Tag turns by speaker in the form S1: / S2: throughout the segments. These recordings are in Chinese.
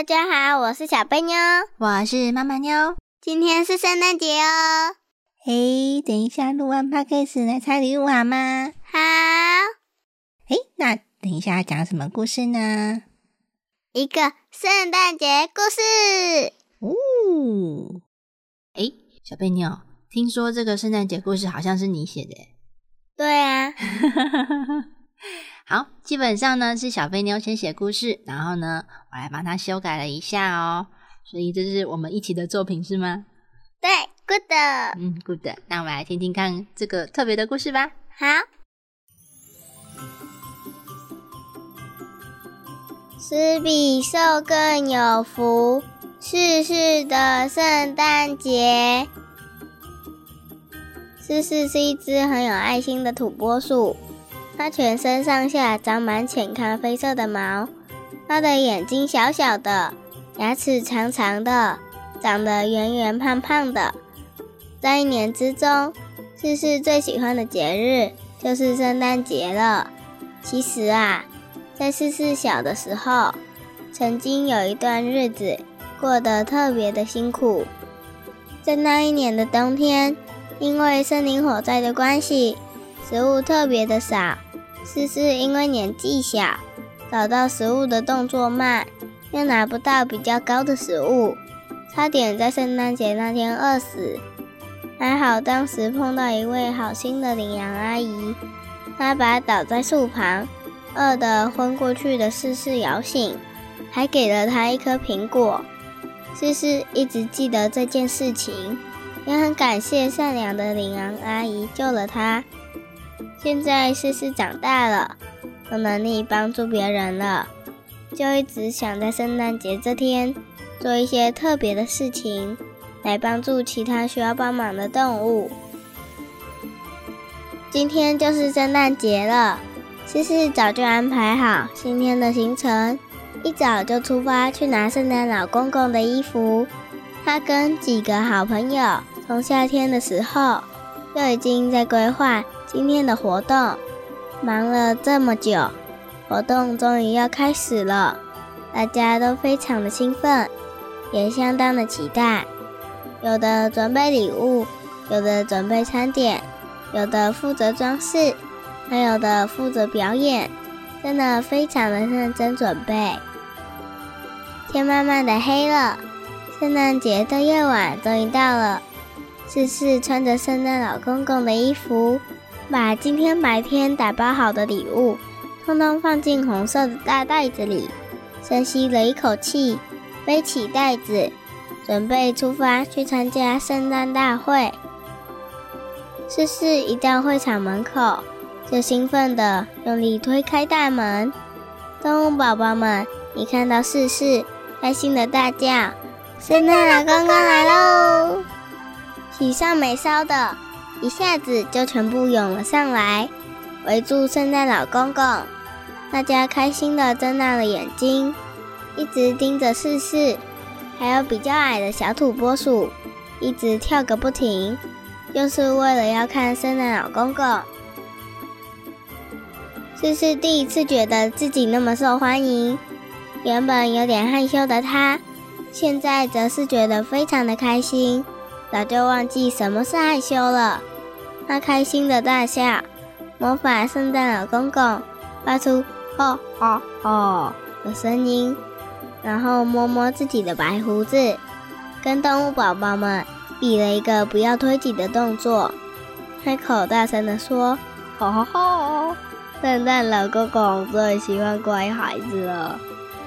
S1: 大家好，我是小贝妞，
S2: 我是妈妈妞。
S1: 今天是圣诞节哦。
S2: 嘿，等一下录完 podcast 来拆礼物好吗？
S1: 好。
S2: 嘿，那等一下讲什么故事呢？
S1: 一个圣诞节故事。
S2: 哦。哎，小贝妞，听说这个圣诞节故事好像是你写的？
S1: 对啊。
S2: 好，基本上呢是小飞妞先写故事，然后呢我来帮她修改了一下哦，所以这是我们一起的作品是吗？
S1: 对，good。
S2: 嗯，good。那我们来听听看这个特别的故事吧。
S1: 好。施比受更有福，逝世的圣诞节。思思是一只很有爱心的土拨鼠。它全身上下长满浅咖啡色的毛，它的眼睛小小的，牙齿长长的，长得圆圆胖胖的。在一年之中，思思最喜欢的节日就是圣诞节了。其实啊，在思思小的时候，曾经有一段日子过得特别的辛苦。在那一年的冬天，因为森林火灾的关系，食物特别的少。思思因为年纪小，找到食物的动作慢，又拿不到比较高的食物，差点在圣诞节那天饿死。还好当时碰到一位好心的领养阿姨，她把倒在树旁、饿得昏过去的思思摇醒，还给了她一颗苹果。思思一直记得这件事情，也很感谢善良的领养阿姨救了她。现在思思长大了，有能力帮助别人了，就一直想在圣诞节这天做一些特别的事情，来帮助其他需要帮忙的动物。今天就是圣诞节了，思思早就安排好今天的行程，一早就出发去拿圣诞老公公的衣服。他跟几个好朋友从夏天的时候就已经在规划。今天的活动忙了这么久，活动终于要开始了，大家都非常的兴奋，也相当的期待。有的准备礼物，有的准备餐点，有的负责装饰，还有的负责表演，真的非常的认真准备。天慢慢的黑了，圣诞节的夜晚终于到了。思思穿着圣诞老公公的衣服。把今天白天打包好的礼物，通通放进红色的大袋子里，深吸了一口气，背起袋子，准备出发去参加圣诞大会。思思一到会场门口，就兴奋地用力推开大门。动物宝宝们一看到思思，开心的大叫：“圣诞老公公来喽！”喜上眉梢的。一下子就全部涌了上来，围住圣诞老公公。大家开心的睁大了眼睛，一直盯着试试。还有比较矮的小土拨鼠，一直跳个不停，就是为了要看圣诞老公公。这是第一次觉得自己那么受欢迎，原本有点害羞的他，现在则是觉得非常的开心，早就忘记什么是害羞了。他开心的大笑，魔法圣诞老公公发出“哦哦哦”的声音，然后摸摸自己的白胡子，跟动物宝宝们比了一个不要推挤的动作，开口大声的说：“哈哈哈！圣诞老公公最喜欢乖孩子了，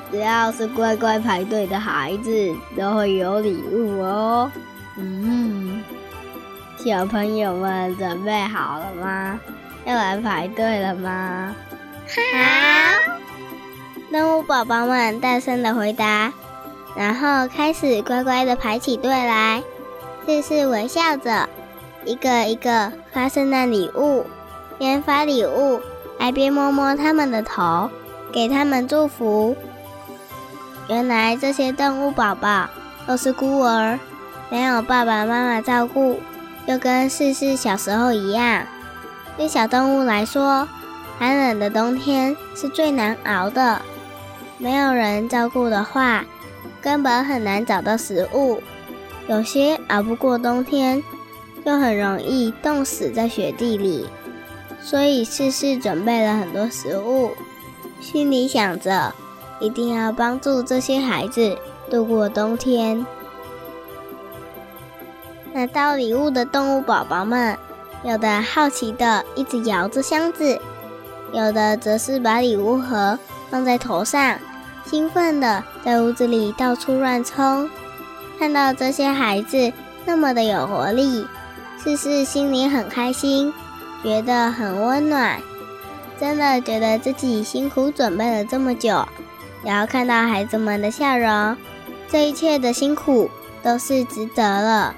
S1: 只要是乖乖排队的孩子都会有礼物哦。”嗯。小朋友们准备好了吗？要来排队了吗？
S3: 好。
S1: 动物宝宝们大声的回答，然后开始乖乖的排起队来。事事微笑着，一个一个发圣诞礼物，边发礼物还边摸摸他们的头，给他们祝福。原来这些动物宝宝都是孤儿，没有爸爸妈妈照顾，就跟四四小时候一样。对小动物来说，寒冷的冬天是最难熬的。没有人照顾的话，根本很难找到食物。有些熬不过冬天，又很容易冻死在雪地里。所以四四准备了很多食物，心里想着一定要帮助这些孩子度过冬天。拿到礼物的动物宝宝们，有的好奇的一直摇着箱子，有的则是把礼物盒放在头上，兴奋的在屋子里到处乱冲。看到这些孩子那么的有活力，事事心里很开心，觉得很温暖。真的觉得自己辛苦准备了这么久，也要看到孩子们的笑容，这一切的辛苦都是值得了。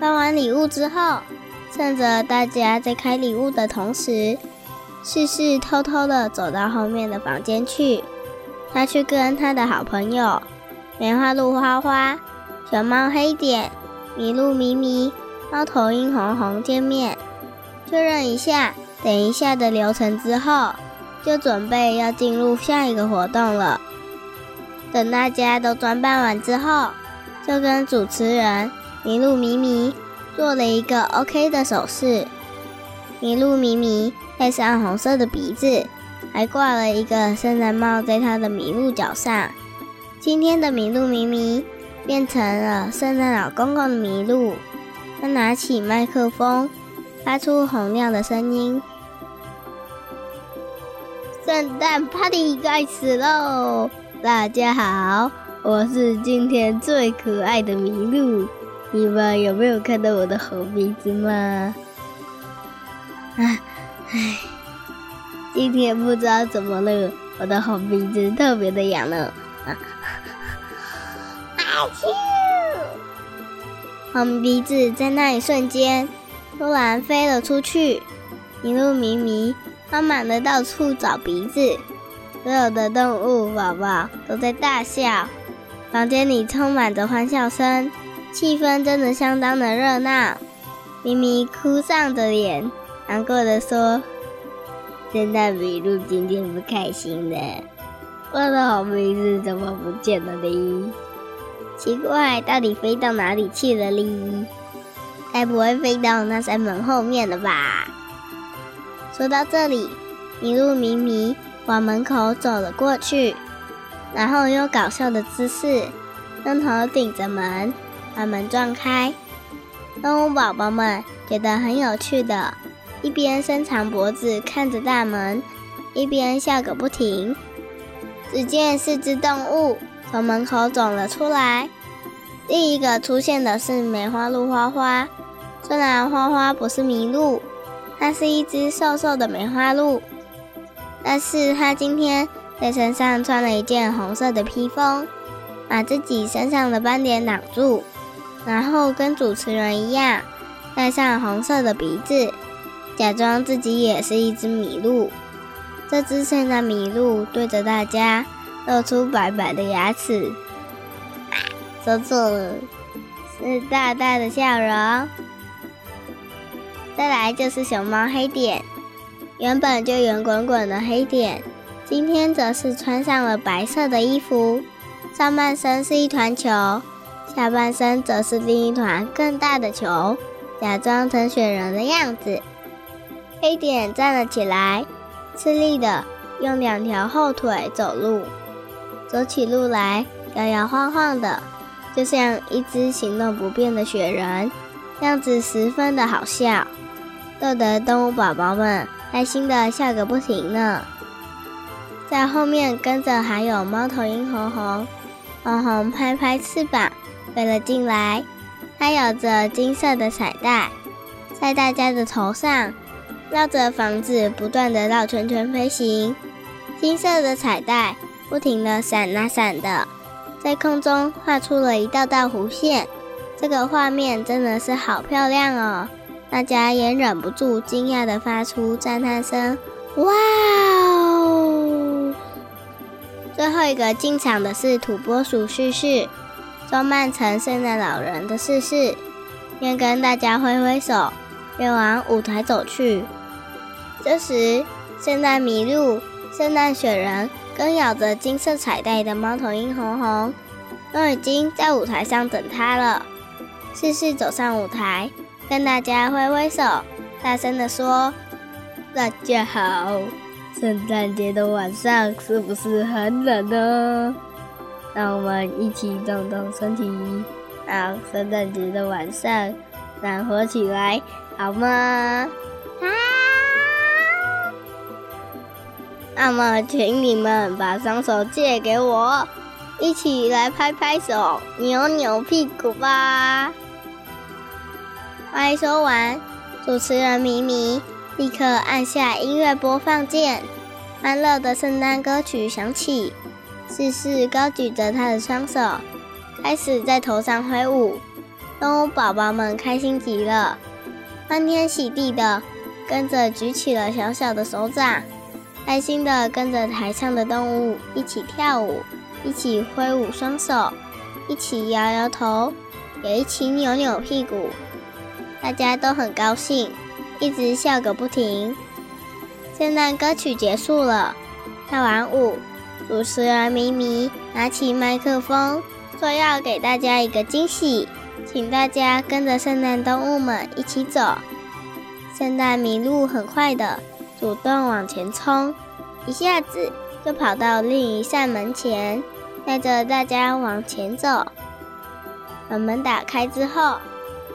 S1: 发完礼物之后，趁着大家在开礼物的同时，试试偷偷的走到后面的房间去。他去跟他的好朋友梅花鹿花花、熊猫黑点、麋鹿咪咪、猫头鹰红红见面，确认一下等一下的流程之后，就准备要进入下一个活动了。等大家都装扮完之后，就跟主持人。麋鹿咪咪做了一个 OK 的手势，麋鹿咪咪戴上红色的鼻子，还挂了一个圣诞帽在它的麋鹿角上。今天的麋鹿咪咪变成了圣诞老公公的麋鹿，他拿起麦克风，发出洪亮的声音：“圣诞 party 开始喽！大家好，我是今天最可爱的麋鹿。”你们有没有看到我的红鼻子吗？唉，唉，今天不知道怎么了，我的红鼻子特别的痒了。啊，阿秋，红鼻子在那一瞬间突然飞了出去，一路迷迷慢慢的到处找鼻子，所有的动物宝宝都在大笑，房间里充满着欢笑声。气氛真的相当的热闹，咪咪哭丧着脸，难过的说：“圣诞麋鹿今天不开心了，我的好鼻子怎么不见了哩？奇怪，到底飞到哪里去了哩？该不会飞到那扇门后面了吧？”说到这里，麋鹿咪咪往门口走了过去，然后用搞笑的姿势，用头顶着门。把门撞开，动物宝宝们觉得很有趣的，一边伸长脖子看着大门，一边笑个不停。只见四只动物从门口走了出来，第一个出现的是梅花鹿花花。虽然花花不是麋鹿，它是一只瘦瘦的梅花鹿，但是它今天在身上穿了一件红色的披风，把自己身上的斑点挡住。然后跟主持人一样，戴上红色的鼻子，假装自己也是一只麋鹿。这只圣诞麋鹿对着大家露出白白的牙齿，说错了，是大大的笑容。再来就是熊猫黑点，原本就圆滚滚的黑点，今天则是穿上了白色的衣服，上半身是一团球。下半身则是另一团更大的球，假装成雪人的样子。黑点站了起来，吃力的用两条后腿走路，走起路来摇摇晃晃的，就像一只行动不便的雪人，样子十分的好笑，逗得动物宝宝们开心的笑个不停呢。在后面跟着还有猫头鹰红红，红红拍拍翅膀。飞了进来，它有着金色的彩带，在大家的头上绕着房子不断的绕圈圈飞行，金色的彩带不停的闪啊闪的，在空中画出了一道道弧线。这个画面真的是好漂亮哦！大家也忍不住惊讶的发出赞叹声：“哇哦！”最后一个进场的是土拨鼠旭旭，装扮成圣诞老人的逝世，边跟大家挥挥手，边往舞台走去。这时，圣诞麋鹿、圣诞雪人跟咬着金色彩带的猫头鹰红红，都已经在舞台上等他了。试试走上舞台，跟大家挥挥手，大声地说：“大家好，圣诞节的晚上是不是很冷呢？让我们一起动动身体，让圣诞节的晚上暖和起来，好吗？”啊！那么，请你们把双手借给我，一起来拍拍手，扭扭屁股吧。话一说完，主持人咪咪立刻按下音乐播放键，欢乐的圣诞歌曲响起。四四高举着他的双手，开始在头上挥舞。动物宝宝们开心极了，欢天喜地的跟着举起了小小的手掌，开心的跟着台上的动物一起跳舞，一起挥舞双手，一起摇摇头，也一起扭扭屁股。大家都很高兴，一直笑个不停。圣诞歌曲结束了，跳完舞，主持人咪咪拿起麦克风，说要给大家一个惊喜，请大家跟着圣诞动物们一起走。圣诞麋鹿很快的主动往前冲，一下子就跑到另一扇门前，带着大家往前走。把门打开之后。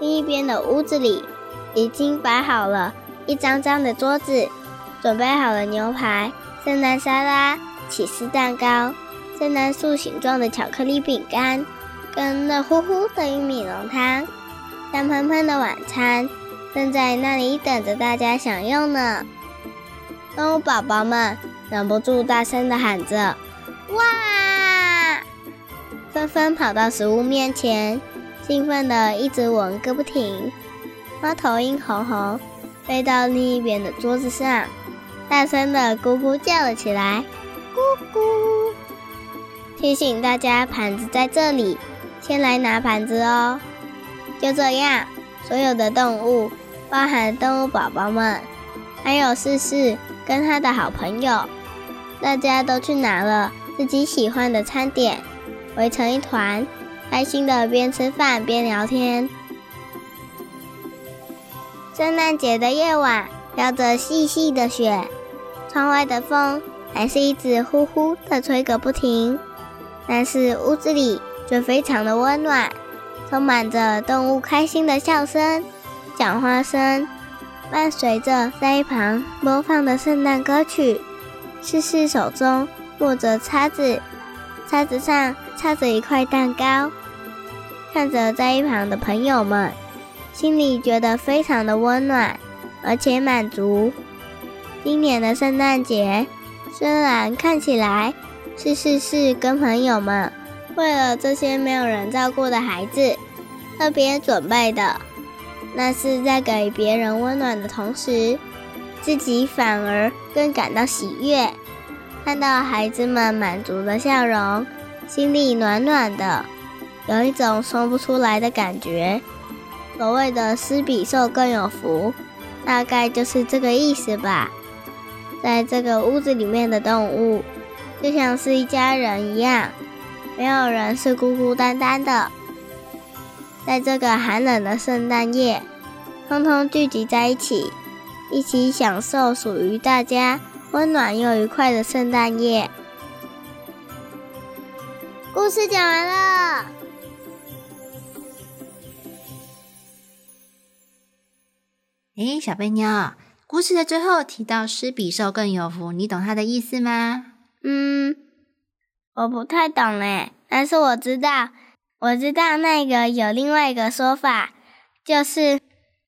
S1: 另一边的屋子里，已经摆好了一张张的桌子，准备好了牛排、圣诞沙拉、起司蛋糕、圣诞树形状的巧克力饼干，跟热乎乎的玉米浓汤，香喷喷的晚餐正在那里等着大家享用呢。动物宝宝们忍不住大声地喊着：“哇！”纷纷跑到食物面前。兴奋的一直闻个不停，猫头鹰红红飞到另一边的桌子上，大声的咕咕叫了起来，咕咕，提醒大家盘子在这里，先来拿盘子哦。就这样，所有的动物，包含动物宝宝们，还有四四跟他的好朋友，大家都去拿了自己喜欢的餐点，围成一团。开心的边吃饭边聊天。圣诞节的夜晚，飘着细细的雪，窗外的风还是一直呼呼的吹个不停。但是屋子里却非常的温暖，充满着动物开心的笑声、讲话声，伴随着在一旁播放的圣诞歌曲。诗诗手中握着叉子，叉子上插着一块蛋糕。看着在一旁的朋友们，心里觉得非常的温暖，而且满足。今年的圣诞节虽然看起来是是是跟朋友们为了这些没有人照顾的孩子特别准备的，那是在给别人温暖的同时，自己反而更感到喜悦。看到孩子们满足的笑容，心里暖暖的。有一种说不出来的感觉。所谓的“施比受更有福”，大概就是这个意思吧。在这个屋子里面的动物，就像是一家人一样，没有人是孤孤单单的。在这个寒冷的圣诞夜，通通聚集在一起，一起享受属于大家温暖又愉快的圣诞夜。故事讲完了。
S2: 哎，小贝妞，故事的最后提到“施比受更有福”，你懂它的意思吗？
S1: 嗯，我不太懂哎，但是我知道，我知道那个有另外一个说法，就是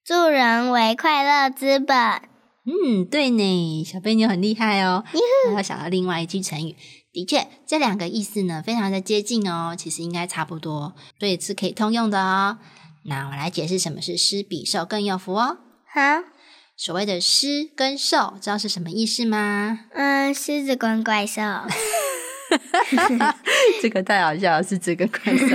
S1: 助人为快乐之本，
S2: 嗯，对呢，小贝妞很厉害哦。还要想到另外一句成语，的确，这两个意思呢非常的接近哦，其实应该差不多，所以是可以通用的哦。那我来解释什么是“施比受更有福”哦。
S1: 好，
S2: 所谓的“施”跟“受”，知道是什么意思吗？
S1: 嗯，狮子跟怪兽。
S2: 这个太好笑了，狮子跟怪兽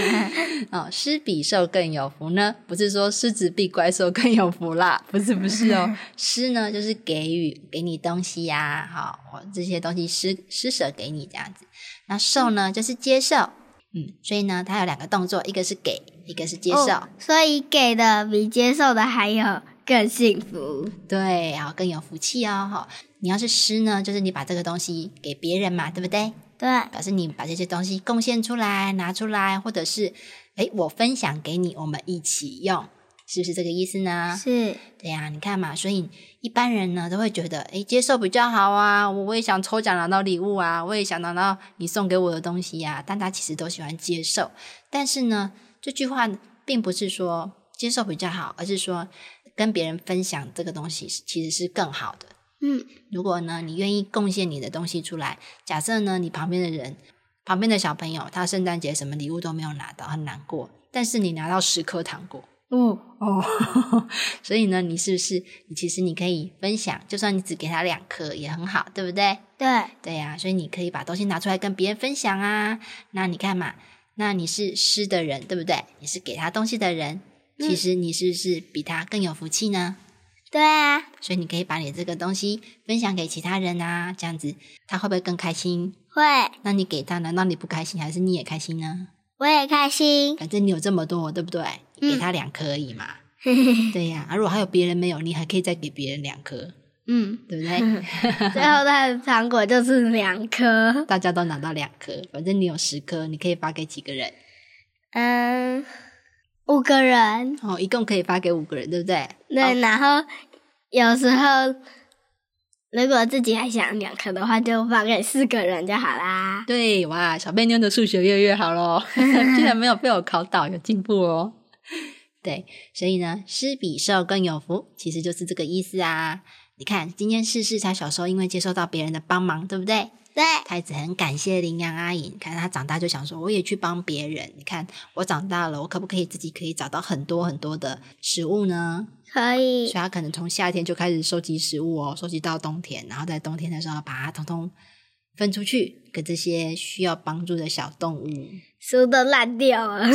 S2: 哦。施比受更有福呢，不是说狮子比怪兽更有福啦，不是不是哦。施呢就是给予，给你东西呀，好，我这些东西施施舍给你这样子。那受呢就是接受，嗯，所以呢它有两个动作，一个是给，一个是接受。
S1: 所以给的比接受的还有更幸福，
S2: 对，然后更有福气哦。哈，你要是施呢，就是你把这个东西给别人嘛，对不对？
S1: 对，
S2: 表示你把这些东西贡献出来、拿出来，或者是哎，我分享给你，我们一起用，是不是这个意思呢？
S1: 是，
S2: 对呀，你看嘛，所以一般人呢都会觉得，哎，接受比较好啊，我我也想抽奖拿到礼物啊，我也想拿到你送给我的东西呀，但他其实都喜欢接受。但是呢，这句话并不是说接受比较好，而是说跟别人分享这个东西其实是更好的。
S1: 嗯，
S2: 如果呢，你愿意贡献你的东西出来，假设呢，你旁边的人，旁边的小朋友，他圣诞节什么礼物都没有拿到，很难过。但是你拿到十颗糖果，
S1: 哦
S2: 哦，所以呢，你是不是你其实你可以分享，就算你只给他两颗也很好，对不对？
S1: 对
S2: 对呀，所以你可以把东西拿出来跟别人分享啊。那你看嘛，那你是施的人，对不对？你是给他东西的人，其实你是不是比他更有福气呢？
S1: 对啊，
S2: 所以你可以把你这个东西分享给其他人啊，这样子他会不会更开心？
S1: 会。
S2: 那你给他，难道你不开心，还是你也开心呢？
S1: 我也开心。
S2: 反正你有这么多，对不对？给他两颗而已嘛。对呀，如果还有别人没有，你还可以再给别人两颗。
S1: 嗯，
S2: 对不对？
S1: 最后的糖果就是两颗，
S2: 大家都拿到两颗。反正你有十颗，你可以发给几个人？
S1: 嗯。五个人
S2: 哦，一共可以发给五个人，对不对？
S1: 对，然后有时候如果自己还想两颗的话，就发给四个人就好啦。
S2: 对，哇，小贝妞的数学越来越好喽，居然没有被我考倒，有进步哦。对，所以呢，施比受更有福，其实就是这个意思啊。你看，今天试试他小时候因为接受到别人的帮忙，对不对？
S1: 对，
S2: 太子很感谢羚羊阿姨。你看他长大就想说，我也去帮别人。你看我长大了，我可不可以自己可以找到很多很多的食物呢？
S1: 可以。
S2: 所以他可能从夏天就开始收集食物哦，收集到冬天，然后在冬天的时候把它通通分出去给这些需要帮助的小动物。
S1: 食都烂掉了。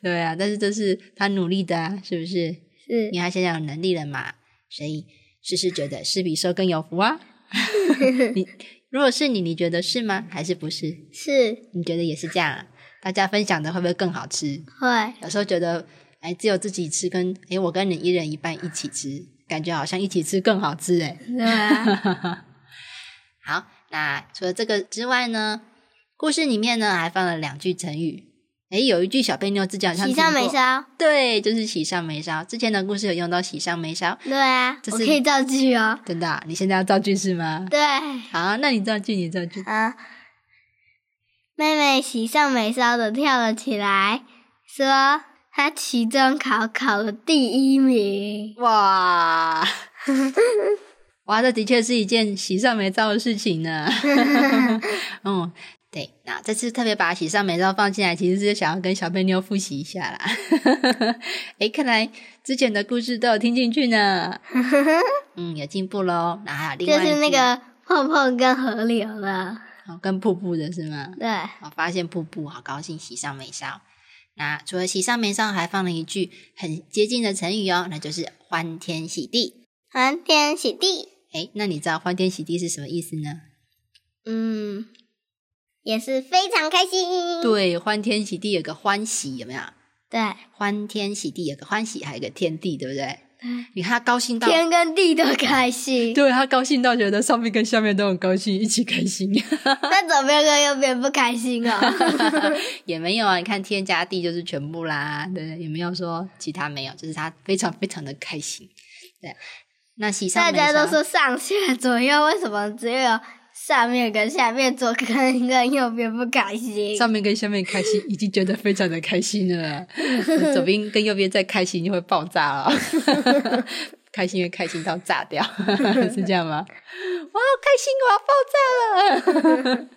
S2: 对啊，但是这是他努力的啊，是不是？
S1: 是。
S2: 因为他现在有能力了嘛，所以。是是觉得是比受更有福啊？你如果是你，你觉得是吗？还是不是？
S1: 是，
S2: 你觉得也是这样？啊大家分享的会不会更好吃？
S1: 会。
S2: 有时候觉得，哎，只有自己吃，跟哎，我跟你一人一半一起吃，感觉好像一起吃更好吃哎。
S1: 对啊。
S2: 好，那除了这个之外呢？故事里面呢还放了两句成语。哎，有一句小贝妞自讲，
S1: 喜上眉梢，
S2: 对，就是喜上眉梢。之前的故事有用到喜上眉梢，
S1: 对啊，我可以造句哦。
S2: 真的，你现在要造句是吗？
S1: 对。
S2: 好，那你造句，你造句
S1: 啊。妹妹喜上眉梢的跳了起来，说她期中考考了第一名。
S2: 哇，哇，这的确是一件喜上眉梢的事情呢。嗯。对，那这次特别把喜上眉梢放进来，其实是想要跟小贝妞复习一下啦。哎，看来之前的故事都有听进去呢。嗯，有进步喽。那还有另
S1: 外就是那个泡泡跟河流了，
S2: 哦，跟瀑布的是吗？
S1: 对，
S2: 我发现瀑布，好高兴，喜上眉梢。那除了喜上眉梢，还放了一句很接近的成语哦，那就是欢天喜地。
S1: 欢天喜地。
S2: 哎，那你知道欢天喜地是什么意思呢？
S1: 嗯。也是非常开心，
S2: 对，欢天喜地有个欢喜，有没有？
S1: 对，
S2: 欢天喜地有个欢喜，还有个天地，对不对？你看他高兴到
S1: 天跟地都开心，
S2: 对他高兴到觉得上面跟下面都很高兴，一起开心。
S1: 那左边跟右边不开心啊？
S2: 也没有啊，你看天加地就是全部啦，对，也没有说其他没有，就是他非常非常的开心。对，那喜上
S1: 大家都说上下左右，为什么只有？上面跟下面，左边跟右边不开心。
S2: 上面跟下面开心，已经觉得非常的开心了。左边跟右边再开心就会爆炸了，开心会开心到炸掉，是这样吗？哇，开心，我要爆炸了！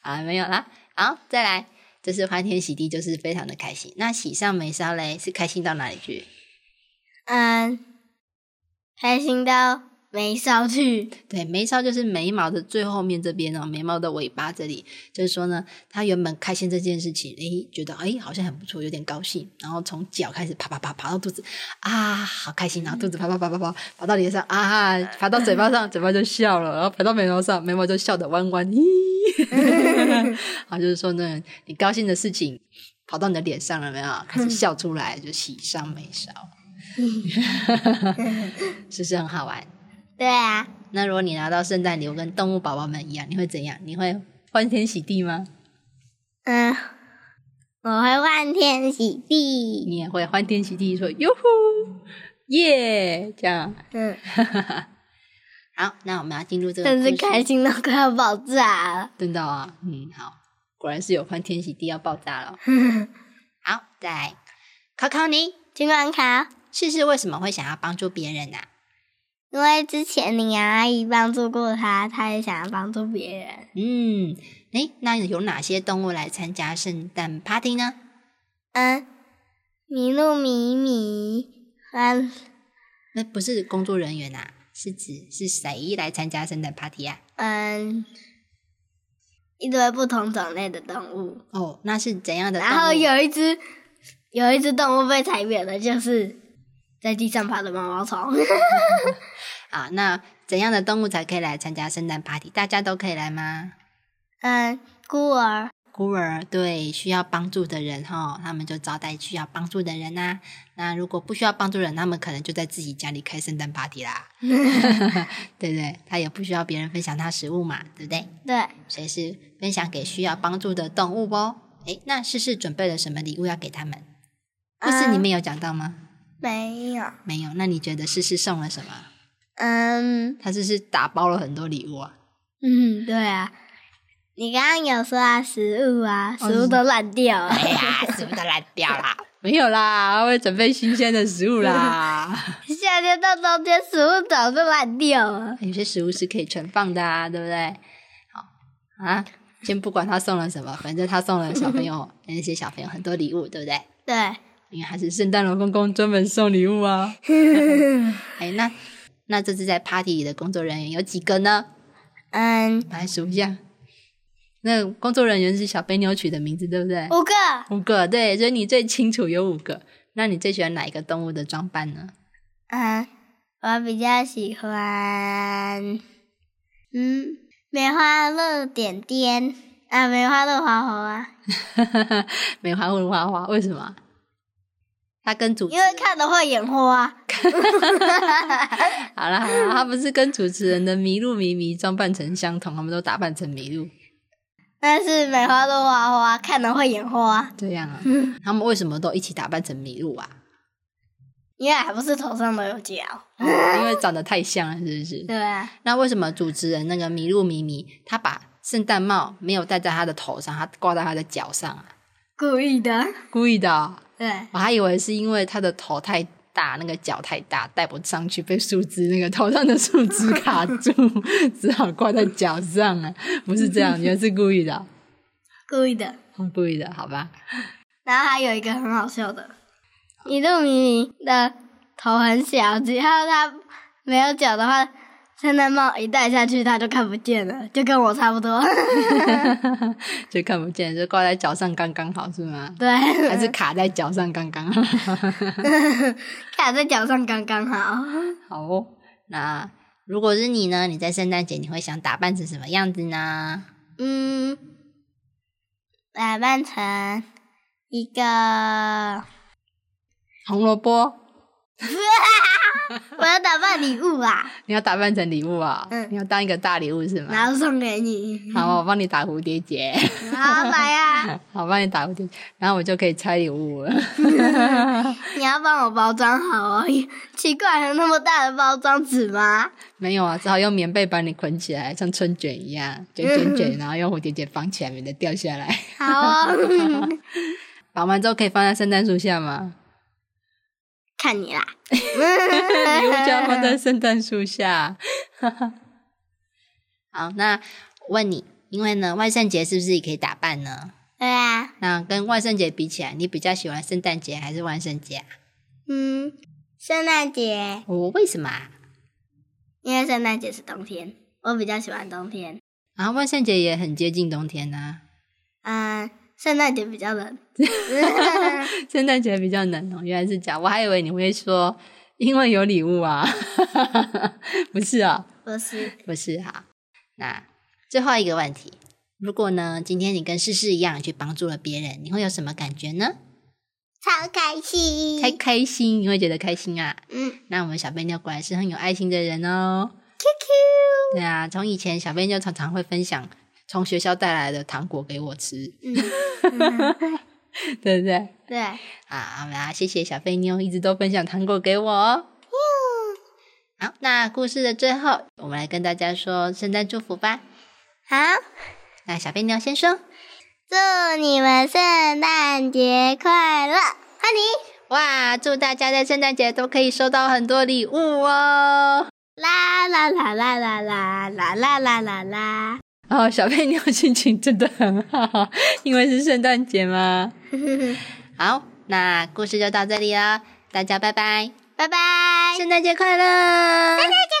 S2: 啊，没有啦，好，再来，这是欢天喜地，就是非常的开心。那喜上眉梢嘞，是开心到哪里去？
S1: 嗯，开心到。眉梢去，
S2: 对，眉梢就是眉毛的最后面这边哦，眉毛的尾巴这里，就是说呢，他原本开心这件事情，诶，觉得诶好像很不错，有点高兴，然后从脚开始爬爬爬爬到肚子，啊，好开心，然后肚子爬爬爬爬爬爬到脸上，啊，爬到嘴巴上，嘴巴就笑了，然后爬到眉毛上，眉毛就笑得弯弯，咦，啊，就是说呢，你高兴的事情跑到你的脸上了没有？开始笑出来，就喜上眉梢，是不是很好玩？
S1: 对啊，
S2: 那如果你拿到圣诞礼物跟动物宝宝们一样，你会怎样？你会欢天喜地吗？
S1: 嗯，我会欢天喜地。
S2: 你也会欢天喜地说哟呼耶这样。嗯，好，那我们要进入这个，
S1: 真是开心到快要爆炸了。
S2: 真的啊，嗯，好，果然是有欢天喜地要爆炸了。好，再来考考你，
S1: 尽管考，
S2: 试试为什么会想要帮助别人呢？
S1: 因为之前你阿姨帮助过他，他也想要帮助别人。
S2: 嗯，哎，那有哪些动物来参加圣诞 party 呢？
S1: 嗯，麋鹿米米，嗯，
S2: 那不是工作人员呐，是指是谁来参加圣诞 party 啊？
S1: 嗯，一堆不同种类的动物。
S2: 哦，那是怎样的？
S1: 然后有一只，有一只动物被踩扁了，就是。在地上爬的毛毛虫。
S2: 啊，那怎样的动物才可以来参加圣诞 party？大家都可以来吗？
S1: 嗯，孤儿。
S2: 孤儿，对，需要帮助的人哈，他们就招待需要帮助的人呐。那如果不需要帮助人，他们可能就在自己家里开圣诞 party 啦。对不对？他也不需要别人分享他食物嘛，对不对？
S1: 对。
S2: 所以是分享给需要帮助的动物哦。诶那试试准备了什么礼物要给他们？故事里面有讲到吗？
S1: 没有，
S2: 没有。那你觉得诗诗送了什么？
S1: 嗯，
S2: 他是是打包了很多礼物啊。
S1: 嗯，对啊。你刚刚有说啊，食物啊，食物都烂掉了。
S2: 哎呀，食物都烂掉啦。没有啦，会准备新鲜的食物啦。
S1: 夏天到冬天，食物早就烂掉了。
S2: 有些食物是可以存放的啊，对不对？好啊，先不管他送了什么，反正他送了小朋友 那些小朋友很多礼物，对不对？
S1: 对。
S2: 因为他是圣诞老公公专门送礼物啊！哎，那那这次在 party 里的工作人员有几个呢？
S1: 嗯，
S2: 来数一下。那工作人员是小飞妞取的名字，对不对？
S1: 五个，
S2: 五个，对，所以你最清楚有五个。那你最喜欢哪一个动物的装扮呢？
S1: 嗯，我比较喜欢，嗯，梅花鹿点点啊，梅花鹿花花啊，
S2: 梅花鹿花花，为什么？他跟主
S1: 因为看的会眼花。
S2: 好啦好啦，他不是跟主持人的麋鹿咪咪装扮成相同，他们都打扮成麋鹿。
S1: 但是梅花鹿花花看的会眼花。
S2: 这样啊？他们为什么都一起打扮成麋鹿啊？
S1: 因为还不是头上都有角。
S2: 因为长得太像了，是不是？
S1: 对啊。
S2: 那为什么主持人那个麋鹿咪咪，他把圣诞帽没有戴在他的头上，他挂在他的脚上啊？
S1: 故意的。
S2: 故意的。
S1: 对，
S2: 我还以为是因为他的头太大，那个脚太大，戴不上去，被树枝那个头上的树枝卡住，只好挂在脚上啊。不是这样，原来是故意的，
S1: 故意的，
S2: 故意的，好吧。
S1: 然后还有一个很好笑的，一路明明的头很小，只要他没有脚的话。圣诞帽一戴下去，它就看不见了，就跟我差不多，
S2: 就看不见，就挂在脚上刚刚好，是吗？
S1: 对，
S2: 还是卡在脚上刚刚好，
S1: 卡在脚上刚刚好。
S2: 好哦，那如果是你呢？你在圣诞节你会想打扮成什么样子
S1: 呢？嗯，打扮成一个
S2: 红萝卜。
S1: 我要打扮礼物啊，
S2: 你要打扮成礼物啊？
S1: 嗯
S2: 你要当一个大礼物是吗？
S1: 然后送给你。
S2: 好，我帮你打蝴蝶结。
S1: 好，来啊！
S2: 好，帮你打蝴蝶结，然后我就可以拆礼物了。
S1: 你要帮我包装好哦。奇怪，有那么大的包装纸吗？
S2: 没有啊，只好用棉被把你捆起来，像春卷一样卷卷卷，然后用蝴蝶结绑起来，免得掉下来。
S1: 好哦，
S2: 绑完之后可以放在圣诞树下吗？
S1: 看你啦。
S2: 礼物就要放在圣诞树下。好，那我问你，因为呢，万圣节是不是也可以打扮呢？
S1: 对啊，
S2: 那跟万圣节比起来，你比较喜欢圣诞节还是万圣节啊？
S1: 嗯，圣诞节，
S2: 我为什么啊？
S1: 因为圣诞节是冬天，我比较喜欢冬天。
S2: 然后万圣节也很接近冬天呐、
S1: 嗯，圣诞节比较冷。
S2: 圣诞节比较冷哦，原来是这样，我还以为你会说因为有礼物啊，不是啊、
S1: 不是，
S2: 不是哈。那最后一个问题，如果呢，今天你跟诗诗一样去帮助了别人，你会有什么感觉呢？
S1: 超开心。
S2: 开开心，你会觉得开心啊？
S1: 嗯
S2: 那我们小贝妞果然是很有爱心的人哦。
S1: ，QQ。
S2: 对啊，从以前小贝妞常常会分享从学校带来的糖果给我吃，
S1: 嗯，嗯
S2: 对不对？
S1: 对，
S2: 啊，好啦，谢谢小飞妞一直都分享糖果给我哦。好，那故事的最后，我们来跟大家说圣诞祝福吧。
S1: 好，
S2: 那小飞妞先说，
S1: 祝你们圣诞节快乐，欢迎。
S2: 哇，祝大家在圣诞节都可以收到很多礼物哦。
S1: 啦啦啦啦啦啦啦啦啦啦啦！
S2: 哦，小佩妞心情真的很好，因为是圣诞节嘛。好，那故事就到这里了，大家拜拜，
S1: 拜拜，
S2: 圣诞节快乐！
S1: 圣诞节